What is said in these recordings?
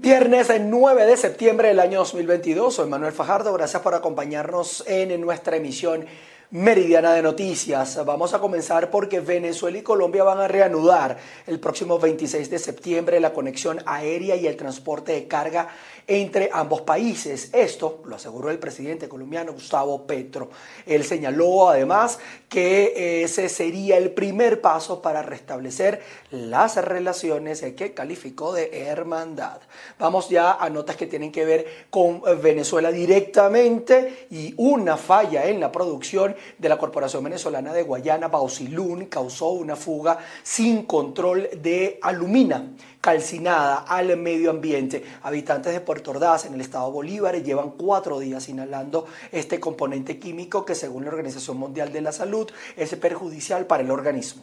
Viernes 9 de septiembre del año 2022. Soy Manuel Fajardo. Gracias por acompañarnos en nuestra emisión Meridiana de Noticias. Vamos a comenzar porque Venezuela y Colombia van a reanudar el próximo 26 de septiembre la conexión aérea y el transporte de carga entre ambos países. Esto lo aseguró el presidente colombiano Gustavo Petro. Él señaló además que ese sería el primer paso para restablecer las relaciones que calificó de hermandad. Vamos ya a notas que tienen que ver con Venezuela directamente y una falla en la producción de la Corporación Venezolana de Guayana, Bausilún, causó una fuga sin control de alumina calcinada al medio ambiente. Habitantes de Puerto Ordaz, en el estado Bolívar, llevan cuatro días inhalando este componente químico que según la Organización Mundial de la Salud es perjudicial para el organismo.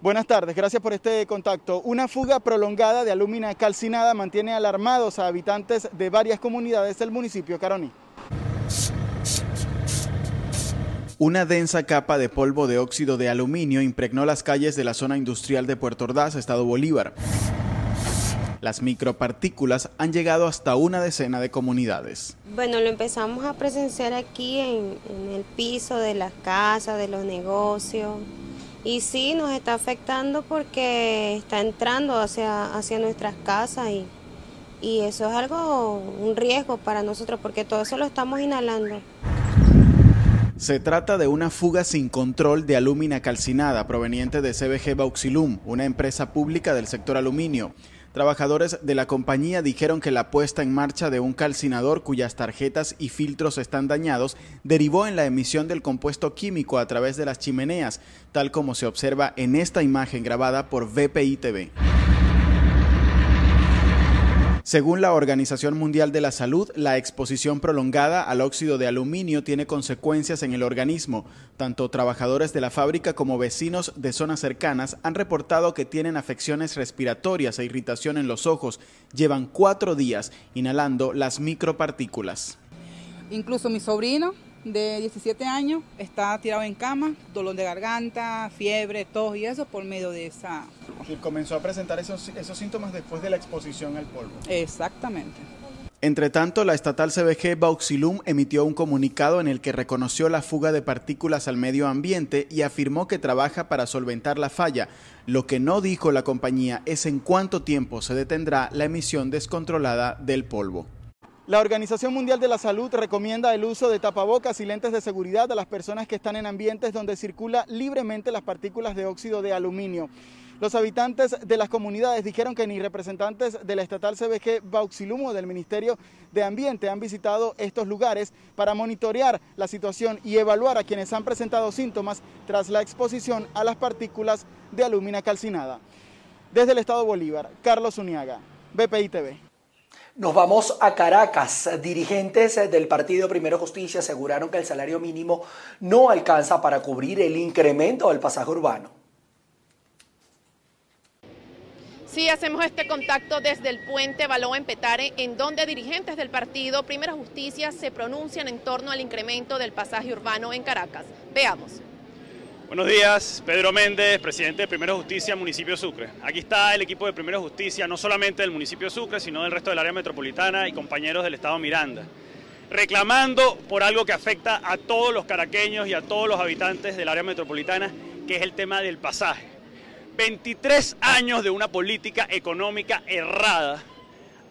Buenas tardes, gracias por este contacto. Una fuga prolongada de alumina calcinada mantiene alarmados a habitantes de varias comunidades del municipio de Una densa capa de polvo de óxido de aluminio impregnó las calles de la zona industrial de Puerto Ordaz, Estado Bolívar. Las micropartículas han llegado hasta una decena de comunidades. Bueno, lo empezamos a presenciar aquí en, el piso de las casas, de los negocios. Y sí, nos está afectando porque está entrando hacia, hacia nuestras casas y, y eso es algo, un riesgo para nosotros porque todo eso lo estamos inhalando. Se trata de una fuga sin control de alúmina calcinada proveniente de CBG Bauxilum, una empresa pública del sector aluminio. Trabajadores de la compañía dijeron que la puesta en marcha de un calcinador cuyas tarjetas y filtros están dañados derivó en la emisión del compuesto químico a través de las chimeneas, tal como se observa en esta imagen grabada por VPI TV. Según la Organización Mundial de la Salud, la exposición prolongada al óxido de aluminio tiene consecuencias en el organismo. Tanto trabajadores de la fábrica como vecinos de zonas cercanas han reportado que tienen afecciones respiratorias e irritación en los ojos. Llevan cuatro días inhalando las micropartículas. Incluso mi sobrino de 17 años está tirado en cama, dolor de garganta, fiebre, tos y eso por medio de esa... Y comenzó a presentar esos, esos síntomas después de la exposición al polvo. Exactamente. Entre tanto, la estatal CBG Bauxilum emitió un comunicado en el que reconoció la fuga de partículas al medio ambiente y afirmó que trabaja para solventar la falla. Lo que no dijo la compañía es en cuánto tiempo se detendrá la emisión descontrolada del polvo. La Organización Mundial de la Salud recomienda el uso de tapabocas y lentes de seguridad a las personas que están en ambientes donde circula libremente las partículas de óxido de aluminio. Los habitantes de las comunidades dijeron que ni representantes de la estatal CBG Bauxilum o del Ministerio de Ambiente han visitado estos lugares para monitorear la situación y evaluar a quienes han presentado síntomas tras la exposición a las partículas de alumina calcinada. Desde el Estado Bolívar, Carlos Uniaga, BPI TV. Nos vamos a Caracas. Dirigentes del Partido Primero Justicia aseguraron que el salario mínimo no alcanza para cubrir el incremento del pasaje urbano. Sí, hacemos este contacto desde el puente Balón en Petare, en donde dirigentes del partido Primera Justicia se pronuncian en torno al incremento del pasaje urbano en Caracas. Veamos. Buenos días, Pedro Méndez, presidente de Primera Justicia, municipio Sucre. Aquí está el equipo de Primera Justicia, no solamente del municipio de Sucre, sino del resto del área metropolitana y compañeros del Estado Miranda, reclamando por algo que afecta a todos los caraqueños y a todos los habitantes del área metropolitana, que es el tema del pasaje. 23 años de una política económica errada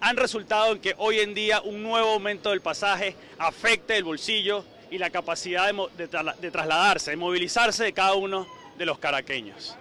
han resultado en que hoy en día un nuevo aumento del pasaje afecte el bolsillo y la capacidad de, trasladarse, de movilizarse de cada uno de los caraqueños.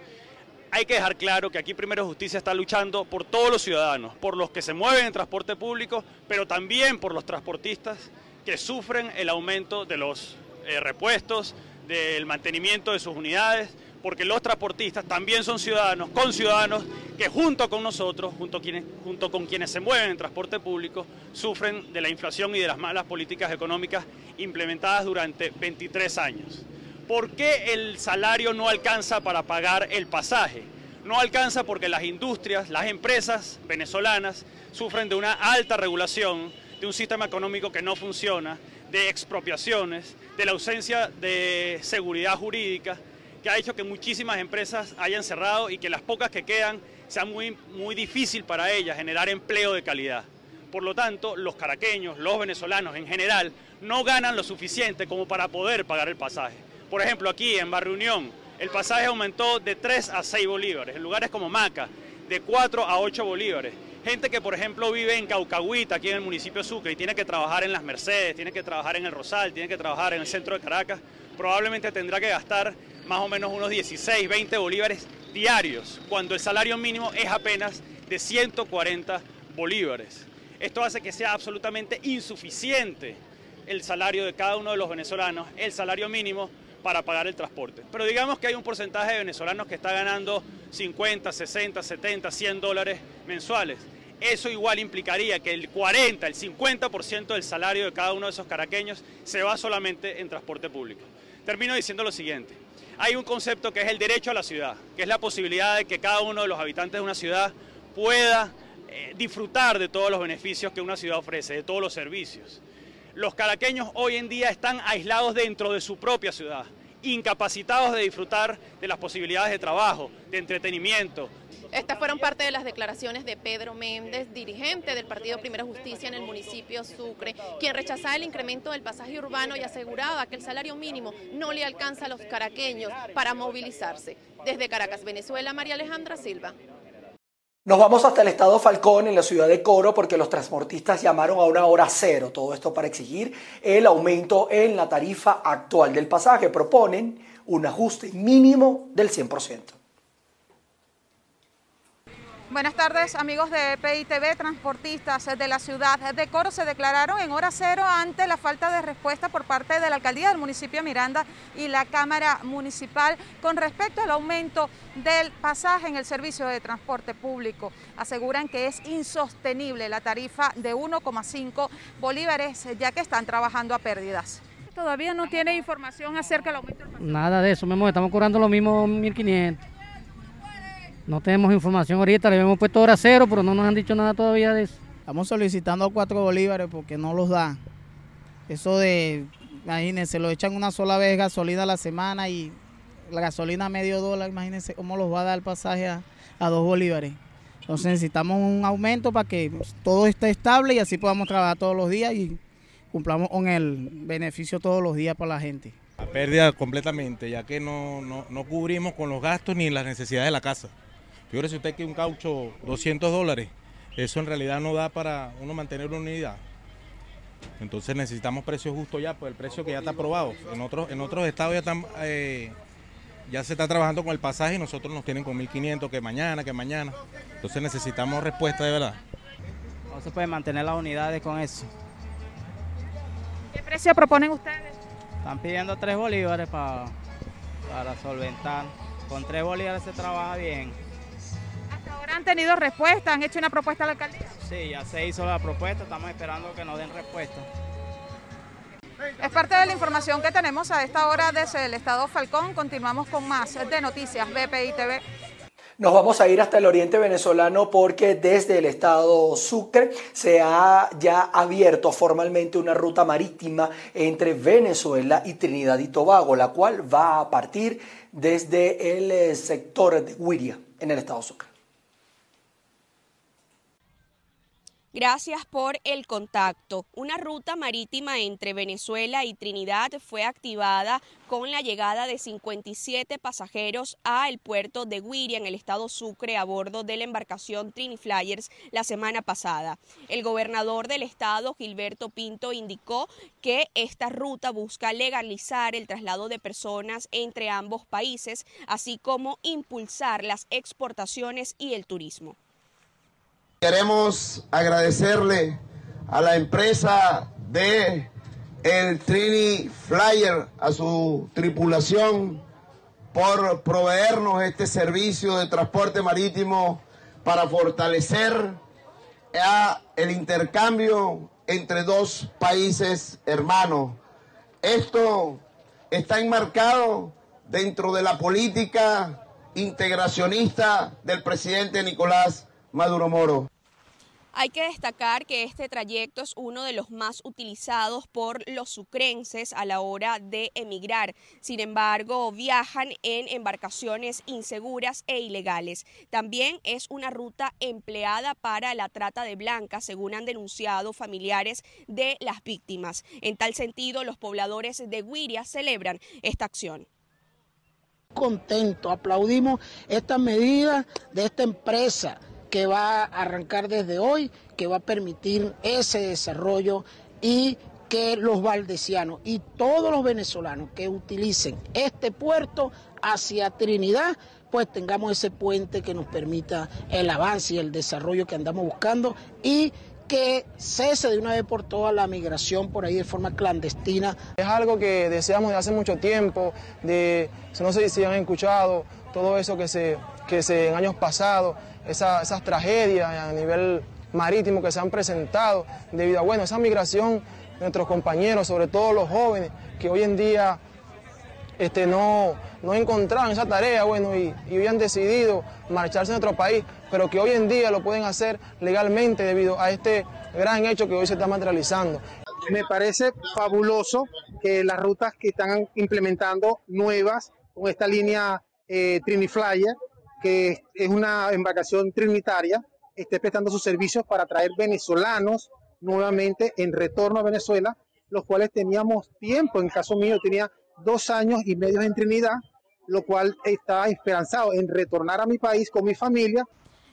Hay que dejar claro que aquí Primero Justicia está luchando por todos los ciudadanos, por los que se mueven en transporte público, pero también por los transportistas que sufren el aumento de los eh, repuestos, del mantenimiento de sus unidades, porque los transportistas también son ciudadanos, con ciudadanos que junto con nosotros, junto, junto con quienes se mueven en transporte público, sufren de la inflación y de las malas políticas económicas implementadas durante 23 años. ¿Por qué el salario no alcanza para pagar el pasaje? No alcanza porque las industrias, las empresas venezolanas sufren de una alta regulación, de un sistema económico que no funciona, de expropiaciones, de la ausencia de seguridad jurídica, que ha hecho que muchísimas empresas hayan cerrado y que las pocas que quedan sea muy, muy difícil para ellas generar empleo de calidad. Por lo tanto, los caraqueños, los venezolanos en general, no ganan lo suficiente como para poder pagar el pasaje. Por ejemplo, aquí en Barrio Unión, el pasaje aumentó de 3 a 6 bolívares, en lugares como Maca, de 4 a 8 bolívares. Gente que, por ejemplo, vive en Caucahuita, aquí en el municipio de Sucre, y tiene que trabajar en Las Mercedes, tiene que trabajar en el Rosal, tiene que trabajar en el centro de Caracas, probablemente tendrá que gastar más o menos unos 16, 20 bolívares diarios, cuando el salario mínimo es apenas de 140 bolívares. Esto hace que sea absolutamente insuficiente el salario de cada uno de los venezolanos, el salario mínimo, para pagar el transporte. Pero digamos que hay un porcentaje de venezolanos que está ganando 50, 60, 70, 100 dólares mensuales. Eso igual implicaría que el 40, el 50% del salario de cada uno de esos caraqueños se va solamente en transporte público. Termino diciendo lo siguiente. Hay un concepto que es el derecho a la ciudad, que es la posibilidad de que cada uno de los habitantes de una ciudad pueda eh, disfrutar de todos los beneficios que una ciudad ofrece, de todos los servicios. Los caraqueños hoy en día están aislados dentro de su propia ciudad, incapacitados de disfrutar de las posibilidades de trabajo, de entretenimiento. Estas fueron parte de las declaraciones de Pedro Méndez, dirigente del Partido Primera Justicia en el municipio Sucre, quien rechazaba el incremento del pasaje urbano y aseguraba que el salario mínimo no le alcanza a los caraqueños para movilizarse. Desde Caracas, Venezuela, María Alejandra Silva. Nos vamos hasta el estado Falcón, en la ciudad de Coro, porque los transportistas llamaron a una hora cero. Todo esto para exigir el aumento en la tarifa actual del pasaje. Proponen un ajuste mínimo del 100%. Buenas tardes amigos de PITV, transportistas de la ciudad de Coro se declararon en hora cero ante la falta de respuesta por parte de la alcaldía del municipio de Miranda y la Cámara Municipal con respecto al aumento del pasaje en el servicio de transporte público. Aseguran que es insostenible la tarifa de 1,5 bolívares ya que están trabajando a pérdidas. ¿Todavía no tiene información acerca del aumento del pasaje? Nada de eso, mismo, estamos cobrando lo mismo 1.500. No tenemos información ahorita, le hemos puesto hora cero, pero no nos han dicho nada todavía de eso. Estamos solicitando cuatro bolívares porque no los da. Eso de, imagínense, lo echan una sola vez gasolina a la semana y la gasolina a medio dólar, imagínense cómo los va a dar el pasaje a, a dos bolívares. Entonces necesitamos un aumento para que todo esté estable y así podamos trabajar todos los días y cumplamos con el beneficio todos los días para la gente. A pérdida completamente, ya que no, no, no cubrimos con los gastos ni las necesidades de la casa. Fíjese usted que un caucho 200 dólares, eso en realidad no da para uno mantener una unidad. Entonces necesitamos precios justos ya, pues el precio que ya está aprobado. En otros, en otros estados ya, están, eh, ya se está trabajando con el pasaje y nosotros nos tienen con 1500 que mañana, que mañana. Entonces necesitamos respuesta de verdad. No se puede mantener las unidades con eso. ¿Qué precio proponen ustedes? Están pidiendo 3 bolívares para, para solventar. Con 3 bolívares se trabaja bien. ¿Hasta ahora han tenido respuesta? ¿Han hecho una propuesta a la alcaldía? Sí, ya se hizo la propuesta, estamos esperando que nos den respuesta. Es parte de la información que tenemos a esta hora desde el Estado Falcón. Continuamos con más de Noticias BPI TV. Nos vamos a ir hasta el oriente venezolano porque desde el estado Sucre se ha ya abierto formalmente una ruta marítima entre Venezuela y Trinidad y Tobago, la cual va a partir desde el sector de Huiria en el estado Sucre. Gracias por el contacto. Una ruta marítima entre Venezuela y Trinidad fue activada con la llegada de 57 pasajeros a el puerto de Guiria en el estado Sucre a bordo de la embarcación Trini Flyers la semana pasada. El gobernador del estado, Gilberto Pinto, indicó que esta ruta busca legalizar el traslado de personas entre ambos países, así como impulsar las exportaciones y el turismo. Queremos agradecerle a la empresa de el Trini Flyer, a su tripulación, por proveernos este servicio de transporte marítimo para fortalecer el intercambio entre dos países hermanos. Esto está enmarcado dentro de la política integracionista del presidente Nicolás Maduro Moro. Hay que destacar que este trayecto es uno de los más utilizados por los sucrenses a la hora de emigrar. Sin embargo, viajan en embarcaciones inseguras e ilegales. También es una ruta empleada para la trata de blancas, según han denunciado familiares de las víctimas. En tal sentido, los pobladores de Guiria celebran esta acción contento, aplaudimos estas medidas de esta empresa que va a arrancar desde hoy, que va a permitir ese desarrollo y que los valdesianos y todos los venezolanos que utilicen este puerto hacia Trinidad, pues tengamos ese puente que nos permita el avance y el desarrollo que andamos buscando y que cese de una vez por todas la migración por ahí de forma clandestina. Es algo que deseamos de hace mucho tiempo, de, no sé si han escuchado todo eso que se, que se en años pasados esas tragedias a nivel marítimo que se han presentado debido a bueno, esa migración de nuestros compañeros, sobre todo los jóvenes, que hoy en día este, no, no encontraron esa tarea bueno, y, y hoy han decidido marcharse a otro país, pero que hoy en día lo pueden hacer legalmente debido a este gran hecho que hoy se está materializando. Me parece fabuloso que las rutas que están implementando nuevas con esta línea eh, Triniflyer que es una embarcación trinitaria, esté prestando sus servicios para traer venezolanos nuevamente en retorno a Venezuela, los cuales teníamos tiempo, en caso mío tenía dos años y medio en Trinidad, lo cual estaba esperanzado en retornar a mi país con mi familia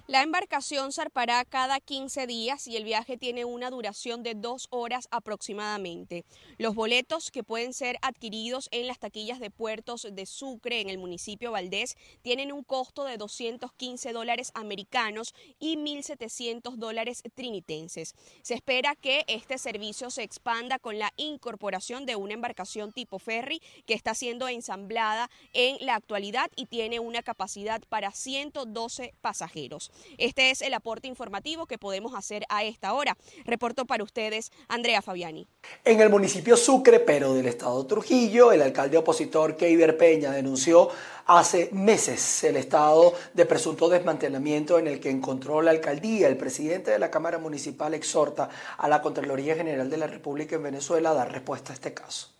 la embarcación zarpará cada 15 días y el viaje tiene una duración de dos horas aproximadamente. Los boletos que pueden ser adquiridos en las taquillas de puertos de Sucre en el municipio Valdés tienen un costo de 215 dólares americanos y 1.700 dólares trinitenses. Se espera que este servicio se expanda con la incorporación de una embarcación tipo ferry que está siendo ensamblada en la actualidad y tiene una capacidad para 112 pasajeros. Este es el aporte informativo que podemos hacer a esta hora. Reporto para ustedes Andrea Fabiani. En el municipio Sucre, pero del estado Trujillo, el alcalde opositor Keiber Peña denunció hace meses el estado de presunto desmantelamiento en el que encontró la alcaldía. El presidente de la Cámara Municipal exhorta a la Contraloría General de la República en Venezuela a dar respuesta a este caso.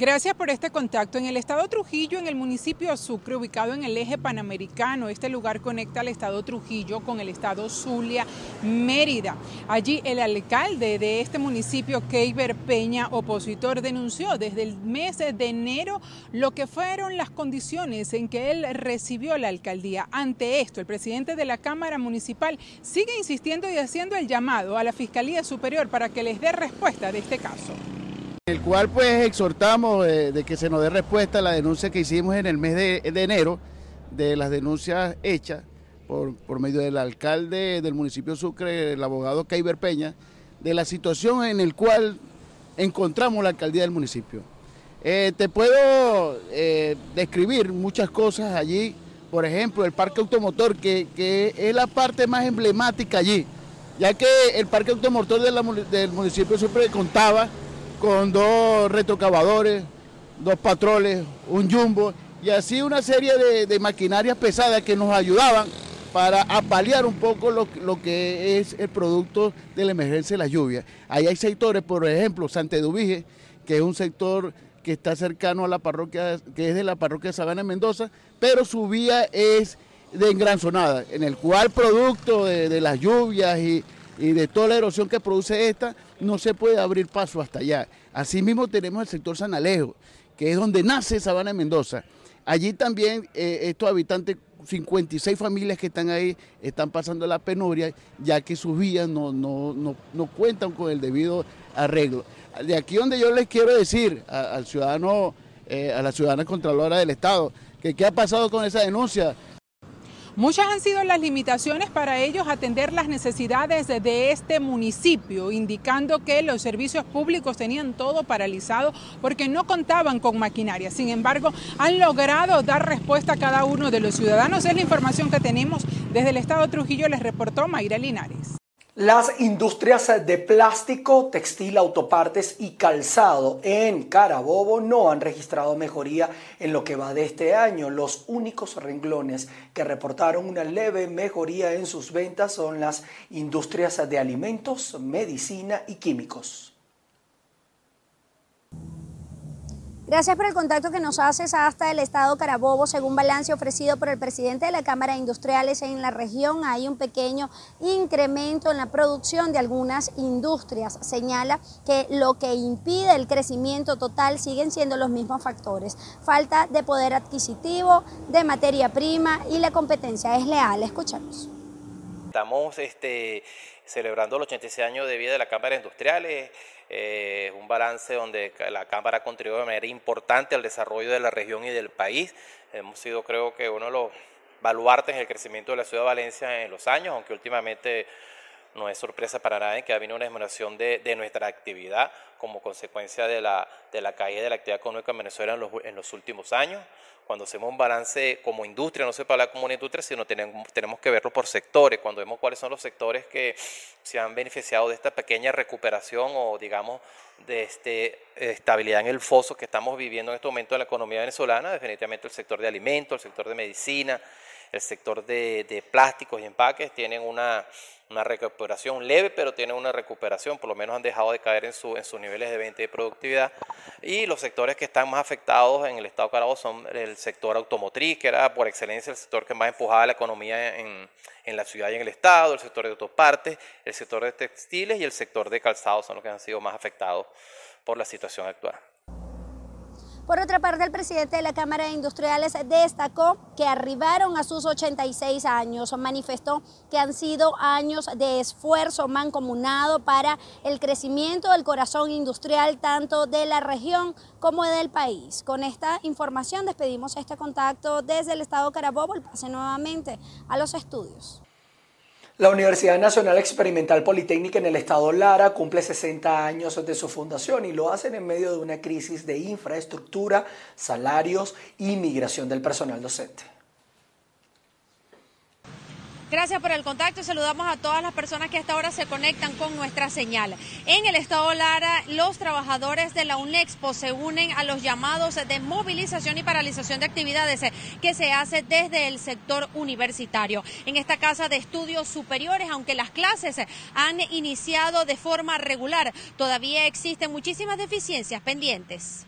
Gracias por este contacto. En el estado Trujillo, en el municipio Sucre, ubicado en el eje panamericano, este lugar conecta al estado Trujillo con el estado Zulia, Mérida. Allí el alcalde de este municipio, Keiber Peña, opositor, denunció desde el mes de enero lo que fueron las condiciones en que él recibió la alcaldía. Ante esto, el presidente de la Cámara Municipal sigue insistiendo y haciendo el llamado a la Fiscalía Superior para que les dé respuesta de este caso el cual pues exhortamos eh, de que se nos dé respuesta a la denuncia que hicimos en el mes de, enero, de las denuncias hechas por, por, medio del alcalde del municipio Sucre, el abogado Keiber Peña, de la situación en el cual encontramos la alcaldía del municipio. Eh, te puedo eh, describir muchas cosas allí, por ejemplo, el parque automotor, que, que, es la parte más emblemática allí, ya que el parque automotor del municipio Sucre contaba con dos retrocavadores, dos patroles, un jumbo y así una serie de, maquinarias pesadas que nos ayudaban para apalear un poco lo, que es el producto de la emergencia de la lluvia. Ahí hay sectores, por ejemplo, Santedubije, que es un sector que está cercano a la parroquia, que es de la parroquia de Sabana Mendoza, pero su vía es de engranzonada, en el cual producto de, las lluvias y, y de toda la erosión que produce esta, no se puede abrir paso hasta allá. Asimismo tenemos el sector San Alejo, que es donde nace Sabana de Mendoza. Allí también eh, estos habitantes, 56 familias que están ahí, están pasando la penuria, ya que sus vías no, no, cuentan con el debido arreglo. De aquí donde yo les quiero decir al ciudadano, eh, a la ciudadana contralora del Estado, que qué ha pasado con esa denuncia. Muchas han sido las limitaciones para ellos atender las necesidades de este municipio, indicando que los servicios públicos tenían todo paralizado porque no contaban con maquinaria. Sin embargo, han logrado dar respuesta a cada uno de los ciudadanos. Es la información que tenemos desde el Estado de Trujillo, les reportó Mayra Linares. Las industrias de plástico, textil, autopartes y calzado en Carabobo no han registrado mejoría en lo que va de este año. Los únicos renglones que reportaron una leve mejoría en sus ventas son las industrias de alimentos, medicina y químicos. Gracias por el contacto que nos haces hasta el estado Carabobo. Según balance ofrecido por el presidente de la Cámara de Industriales en la región, hay un pequeño incremento en la producción de algunas industrias. Señala que lo que impide el crecimiento total siguen siendo los mismos factores. Falta de poder adquisitivo, de materia prima y la competencia es leal. Escuchamos. Estamos este, celebrando los 86 años de vida de la Cámara de Industriales eh, un balance donde la Cámara ha contribuido de manera importante al desarrollo de la región y del país. Hemos sido, creo que, uno de los baluartes en el crecimiento de la ciudad de Valencia en los años, aunque últimamente no es sorpresa para nadie que ha habido una disminución de, de, nuestra actividad como consecuencia de la, de la caída de la actividad económica en Venezuela en los, en los últimos años. Cuando hacemos un balance como industria, no se puede hablar como una industria, sino tenemos, tenemos que verlo por sectores, cuando vemos cuáles son los sectores que se han beneficiado de esta pequeña recuperación o digamos de este, estabilidad en el foso que estamos viviendo en este momento en la economía venezolana, definitivamente el sector de alimentos, el sector de medicina, el sector de, de plásticos y empaques tienen una, recuperación leve, pero tienen una recuperación, por lo menos han dejado de caer en, su, en sus niveles de venta y productividad. Y los sectores que están más afectados en el estado de Carabobo son el sector automotriz, que era por excelencia el sector que más empujaba la economía en, en la ciudad y en el estado, el sector de autopartes, el sector de textiles y el sector de calzados son los que han sido más afectados por la situación actual. Por otra parte, el presidente de la Cámara de Industriales destacó que arribaron a sus 86 años. Manifestó que han sido años de esfuerzo mancomunado para el crecimiento del corazón industrial tanto de la región como del país. Con esta información despedimos este contacto desde el estado Carabobo. El pase nuevamente a los estudios. La Universidad Nacional Experimental Politécnica en el estado Lara cumple 60 años de su fundación y lo hacen en medio de una crisis de infraestructura, salarios y migración del personal docente. Gracias por el contacto saludamos a todas las personas que hasta ahora se conectan con nuestra señal. En el estado Lara, los trabajadores de la UNEXPO se unen a los llamados de movilización y paralización de actividades que se hace desde el sector universitario. En esta casa de estudios superiores, aunque las clases han iniciado de forma regular, todavía existen muchísimas deficiencias pendientes.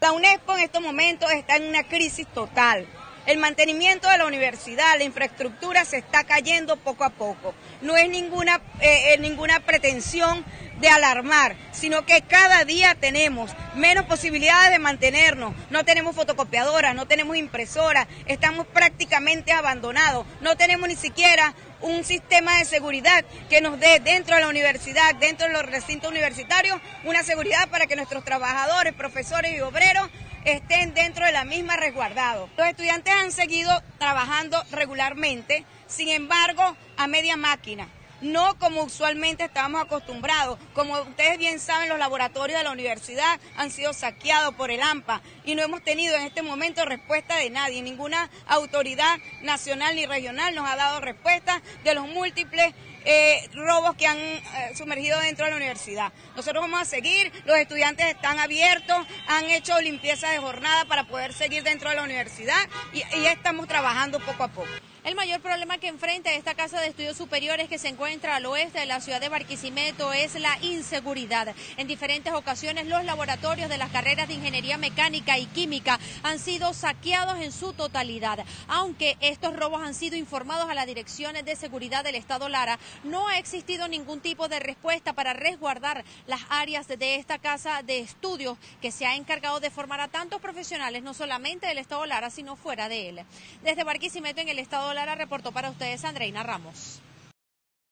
La UNEXPO en estos momentos está en una crisis total el mantenimiento de la universidad, la infraestructura se está cayendo poco a poco. No es ninguna, eh, ninguna pretensión de alarmar, sino que cada día tenemos menos posibilidades de mantenernos. No tenemos fotocopiadoras, no tenemos impresoras, estamos prácticamente abandonados. No tenemos ni siquiera un sistema de seguridad que nos dé dentro de la universidad, dentro de los recintos universitarios, una seguridad para que nuestros trabajadores, profesores y obreros estén dentro de la misma resguardado. Los estudiantes han seguido trabajando regularmente, sin embargo, a media máquina no como usualmente estábamos acostumbrados. Como ustedes bien saben, los laboratorios de la universidad han sido saqueados por el AMPA y no hemos tenido en este momento respuesta de nadie. Ninguna autoridad nacional ni regional nos ha dado respuesta de los múltiples eh, robos que han eh, sumergido dentro de la universidad. Nosotros vamos a seguir, los estudiantes están abiertos, han hecho limpieza de jornada para poder seguir dentro de la universidad y, y estamos trabajando poco a poco. El mayor problema que enfrenta esta casa de estudios superiores que se encuentra al oeste de la ciudad de Barquisimeto es la inseguridad. En diferentes ocasiones los laboratorios de las carreras de ingeniería mecánica y química han sido saqueados en su totalidad. Aunque estos robos han sido informados a las direcciones de seguridad del Estado Lara, no ha existido ningún tipo de respuesta para resguardar las áreas de esta casa de estudios que se ha encargado de formar a tantos profesionales, no solamente del Estado Lara, sino fuera de él. Desde Barquisimeto en el Estado Lara reportó para ustedes Andreina Ramos.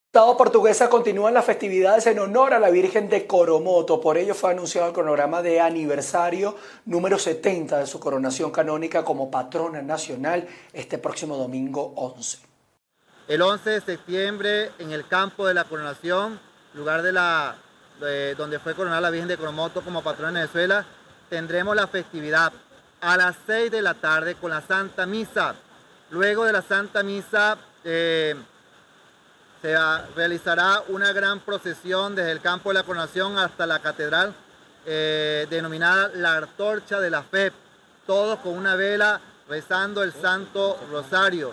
Estado portuguesa continúan las festividades en honor a la Virgen de Coromoto. Por ello fue anunciado el cronograma de aniversario número 70 de su coronación canónica como patrona nacional este próximo domingo 11. El 11 de septiembre en el campo de la coronación, lugar de la, de, donde fue coronada la Virgen de Coromoto como patrona de Venezuela, tendremos la festividad a las 6 de la tarde con la Santa Misa Luego de la Santa Misa, eh, se realizará una gran procesión desde el campo de la coronación hasta la catedral, eh, denominada la Antorcha de la Fe, todos con una vela rezando el Santo Rosario,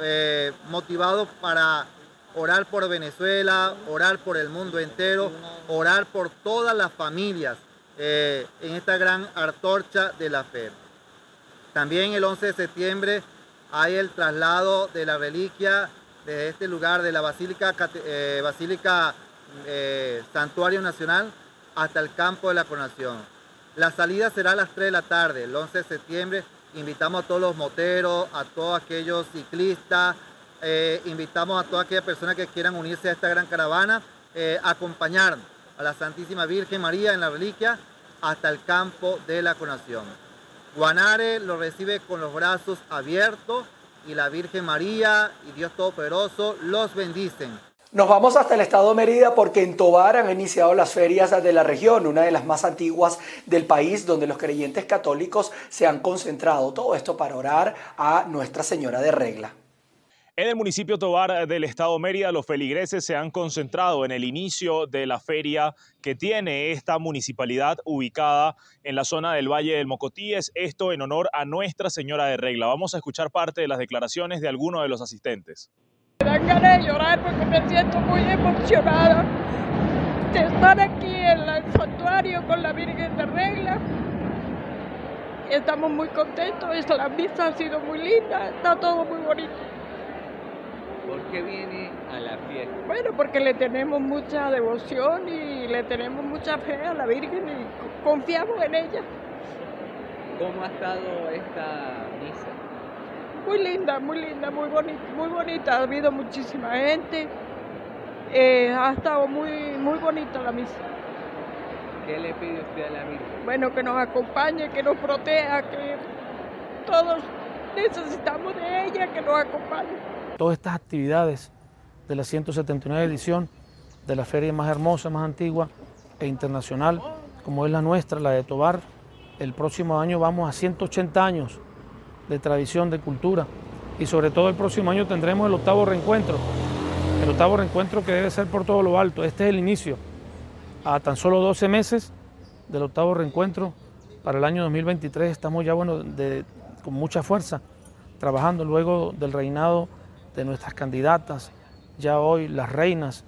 eh, motivados para orar por Venezuela, orar por el mundo entero, orar por todas las familias eh, en esta gran Antorcha de la Fe. También el 11 de septiembre hay el traslado de la reliquia de este lugar, de la Basílica, eh, Basílica eh, Santuario Nacional, hasta el campo de la coronación. La salida será a las 3 de la tarde, el 11 de septiembre. Invitamos a todos los moteros, a todos aquellos ciclistas, eh, invitamos a todas aquellas personas que quieran unirse a esta gran caravana, a acompañar a la Santísima Virgen María en la reliquia hasta el campo de la coronación. Guanare lo recibe con los brazos abiertos y la Virgen María y Dios Todopoderoso los bendicen. Nos vamos hasta el estado de Mérida porque en Tobar han iniciado las ferias de la región, una de las más antiguas del país, donde los creyentes católicos se han concentrado. Todo esto para orar a Nuestra Señora de Regla. En el municipio Tobar del estado Mérida, los feligreses se han concentrado en el inicio de la feria que tiene esta municipalidad ubicada en la zona del Valle del Mocotíes, esto en honor a Nuestra Señora de Regla. Vamos a escuchar parte de las declaraciones de algunos de los asistentes. Me dan ganas de llorar porque me siento muy emocionada de estar aquí en el santuario con la Virgen de Regla. Estamos muy contentos, la misa ha sido muy linda, está todo muy bonito. ¿Por qué viene a la fiesta? Bueno, porque le tenemos mucha devoción y le tenemos mucha fe a la Virgen y confiamos en ella. ¿Cómo ha estado esta misa? Muy linda, muy linda, muy bonita, muy bonita. Ha habido muchísima gente. Eh, ha estado muy, muy bonita la misa. ¿Qué le pide usted a la Virgen? Bueno, que nos acompañe, que nos proteja, que todos necesitamos de ella, que nos acompañe todas estas actividades de la 179 edición de la feria más hermosa, más antigua e internacional, como es la nuestra, la de Tobar. El próximo año vamos a 180 años de tradición, de cultura, y sobre todo el próximo año tendremos el octavo reencuentro, el octavo reencuentro que debe ser por todo lo alto. Este es el inicio, a tan solo 12 meses del octavo reencuentro para el año 2023. Estamos ya bueno, con mucha fuerza trabajando luego del reinado de nuestras candidatas, ya hoy las reinas.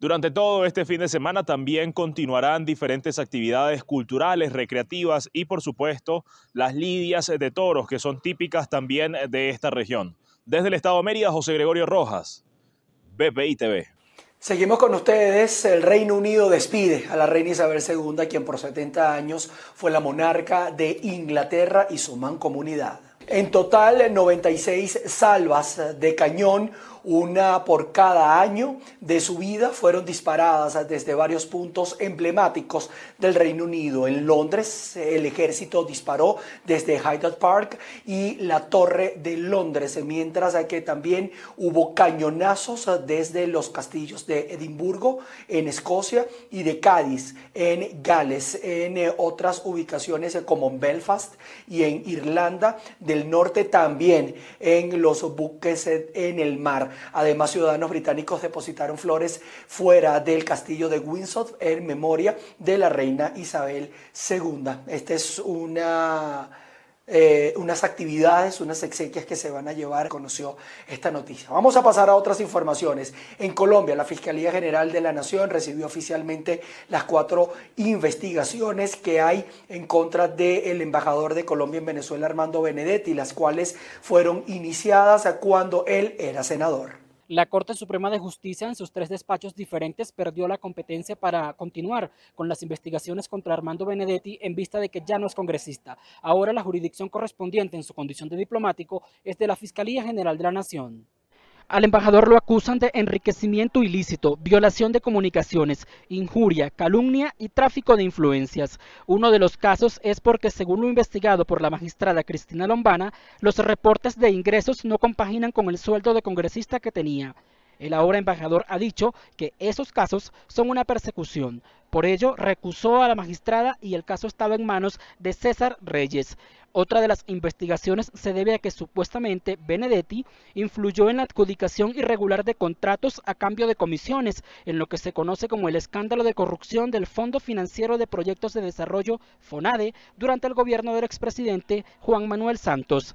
Durante todo este fin de semana también continuarán diferentes actividades culturales, recreativas y por supuesto las lidias de toros que son típicas también de esta región. Desde el Estado de Mérida, José Gregorio Rojas, BPI TV. Seguimos con ustedes. El Reino Unido despide a la reina Isabel II, quien por 70 años fue la monarca de Inglaterra y su mancomunidad. En total, 96 salvas de cañón una por cada año de su vida, fueron disparadas desde varios puntos emblemáticos del Reino Unido. En Londres, el ejército disparó desde Hyde Park y la Torre de Londres, mientras que también hubo cañonazos desde los castillos de Edimburgo, en Escocia, y de Cádiz, en Gales, en otras ubicaciones como en Belfast y en Irlanda del Norte también, en los buques en el mar. Además, ciudadanos británicos depositaron flores fuera del castillo de Windsor en memoria de la reina Isabel II. Esta es una... Eh, unas actividades, unas exequias que se van a llevar, conoció esta noticia. Vamos a pasar a otras informaciones. En Colombia, la Fiscalía General de la Nación recibió oficialmente las cuatro investigaciones que hay en contra del embajador de Colombia en Venezuela, Armando Benedetti, las cuales fueron iniciadas cuando él era senador. La Corte Suprema de Justicia en sus tres despachos diferentes perdió la competencia para continuar con las investigaciones contra Armando Benedetti en vista de que ya no es congresista. Ahora la jurisdicción correspondiente en su condición de diplomático es de la Fiscalía General de la Nación. Al embajador lo acusan de enriquecimiento ilícito, violación de comunicaciones, injuria, calumnia y tráfico de influencias. Uno de los casos es porque, según lo investigado por la magistrada Cristina Lombana, los reportes de ingresos no compaginan con el sueldo de congresista que tenía. El ahora embajador ha dicho que esos casos son una persecución. Por ello, recusó a la magistrada y el caso estaba en manos de César Reyes. Otra de las investigaciones se debe a que supuestamente Benedetti influyó en la adjudicación irregular de contratos a cambio de comisiones, en lo que se conoce como el escándalo de corrupción del Fondo Financiero de Proyectos de Desarrollo, FONADE, durante el gobierno del expresidente Juan Manuel Santos.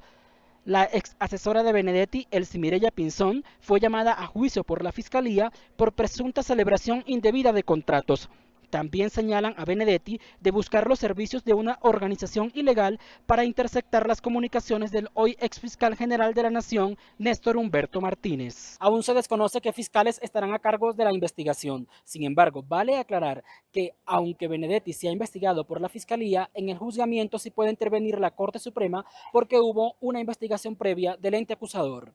La ex asesora de Benedetti, Elsie Pinzón, fue llamada a juicio por la Fiscalía por presunta celebración indebida de contratos. También señalan a Benedetti de buscar los servicios de una organización ilegal para interceptar las comunicaciones del hoy ex fiscal general de la Nación, Néstor Humberto Martínez. Aún se desconoce qué fiscales estarán a cargo de la investigación. Sin embargo, vale aclarar que aunque Benedetti sea investigado por la Fiscalía, en el juzgamiento sí puede intervenir la Corte Suprema porque hubo una investigación previa del ente acusador.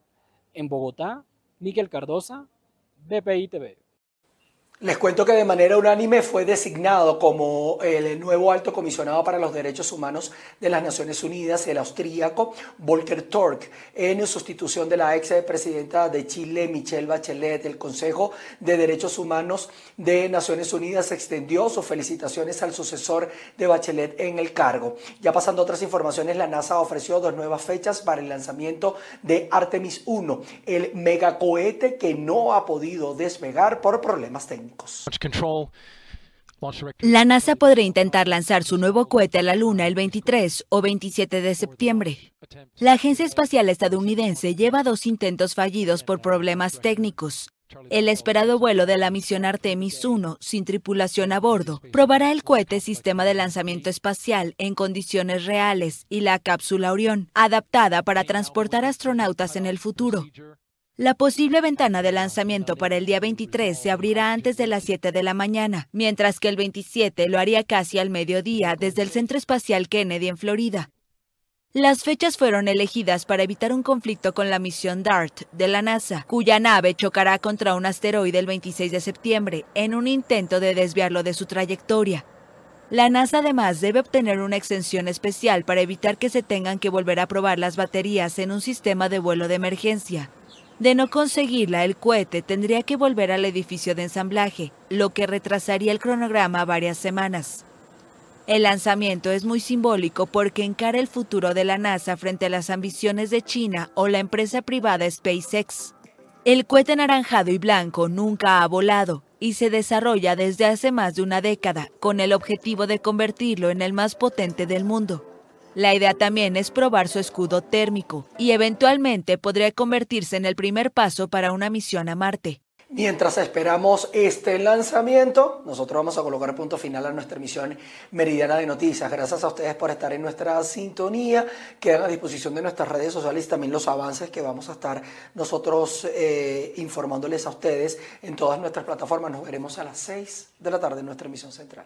En Bogotá, Miguel Cardosa, BPI TV. Les cuento que de manera unánime fue designado como el nuevo alto comisionado para los derechos humanos de las Naciones Unidas el austríaco Volker Turk en sustitución de la ex presidenta de Chile Michelle Bachelet. El Consejo de Derechos Humanos de Naciones Unidas extendió sus felicitaciones al sucesor de Bachelet en el cargo. Ya pasando a otras informaciones, la NASA ofreció dos nuevas fechas para el lanzamiento de Artemis 1, el megacohete que no ha podido despegar por problemas técnicos. La NASA podría intentar lanzar su nuevo cohete a la Luna el 23 o 27 de septiembre. La Agencia Espacial Estadounidense lleva dos intentos fallidos por problemas técnicos. El esperado vuelo de la misión Artemis 1, sin tripulación a bordo, probará el cohete sistema de lanzamiento espacial en condiciones reales y la cápsula Orión, adaptada para transportar astronautas en el futuro. La posible ventana de lanzamiento para el día 23 se abrirá antes de las 7 de la mañana, mientras que el 27 lo haría casi al mediodía desde el Centro Espacial Kennedy en Florida. Las fechas fueron elegidas para evitar un conflicto con la misión DART de la NASA, cuya nave chocará contra un asteroide el 26 de septiembre en un intento de desviarlo de su trayectoria. La NASA además debe obtener una extensión especial para evitar que se tengan que volver a probar las baterías en un sistema de vuelo de emergencia. De no conseguirla, el cohete tendría que volver al edificio de ensamblaje, lo que retrasaría el cronograma varias semanas. El lanzamiento es muy simbólico porque encara el futuro de la NASA frente a las ambiciones de China o la empresa privada SpaceX. El cohete anaranjado y blanco nunca ha volado y se desarrolla desde hace más de una década con el objetivo de convertirlo en el más potente del mundo. La idea también es probar su escudo térmico y eventualmente podría convertirse en el primer paso para una misión a Marte. Mientras esperamos este lanzamiento, nosotros vamos a colocar punto final a nuestra emisión meridiana de noticias. Gracias a ustedes por estar en nuestra sintonía. Quedan a disposición de nuestras redes sociales y también los avances que vamos a estar nosotros eh, informándoles a ustedes en todas nuestras plataformas. Nos veremos a las 6 de la tarde en nuestra emisión central.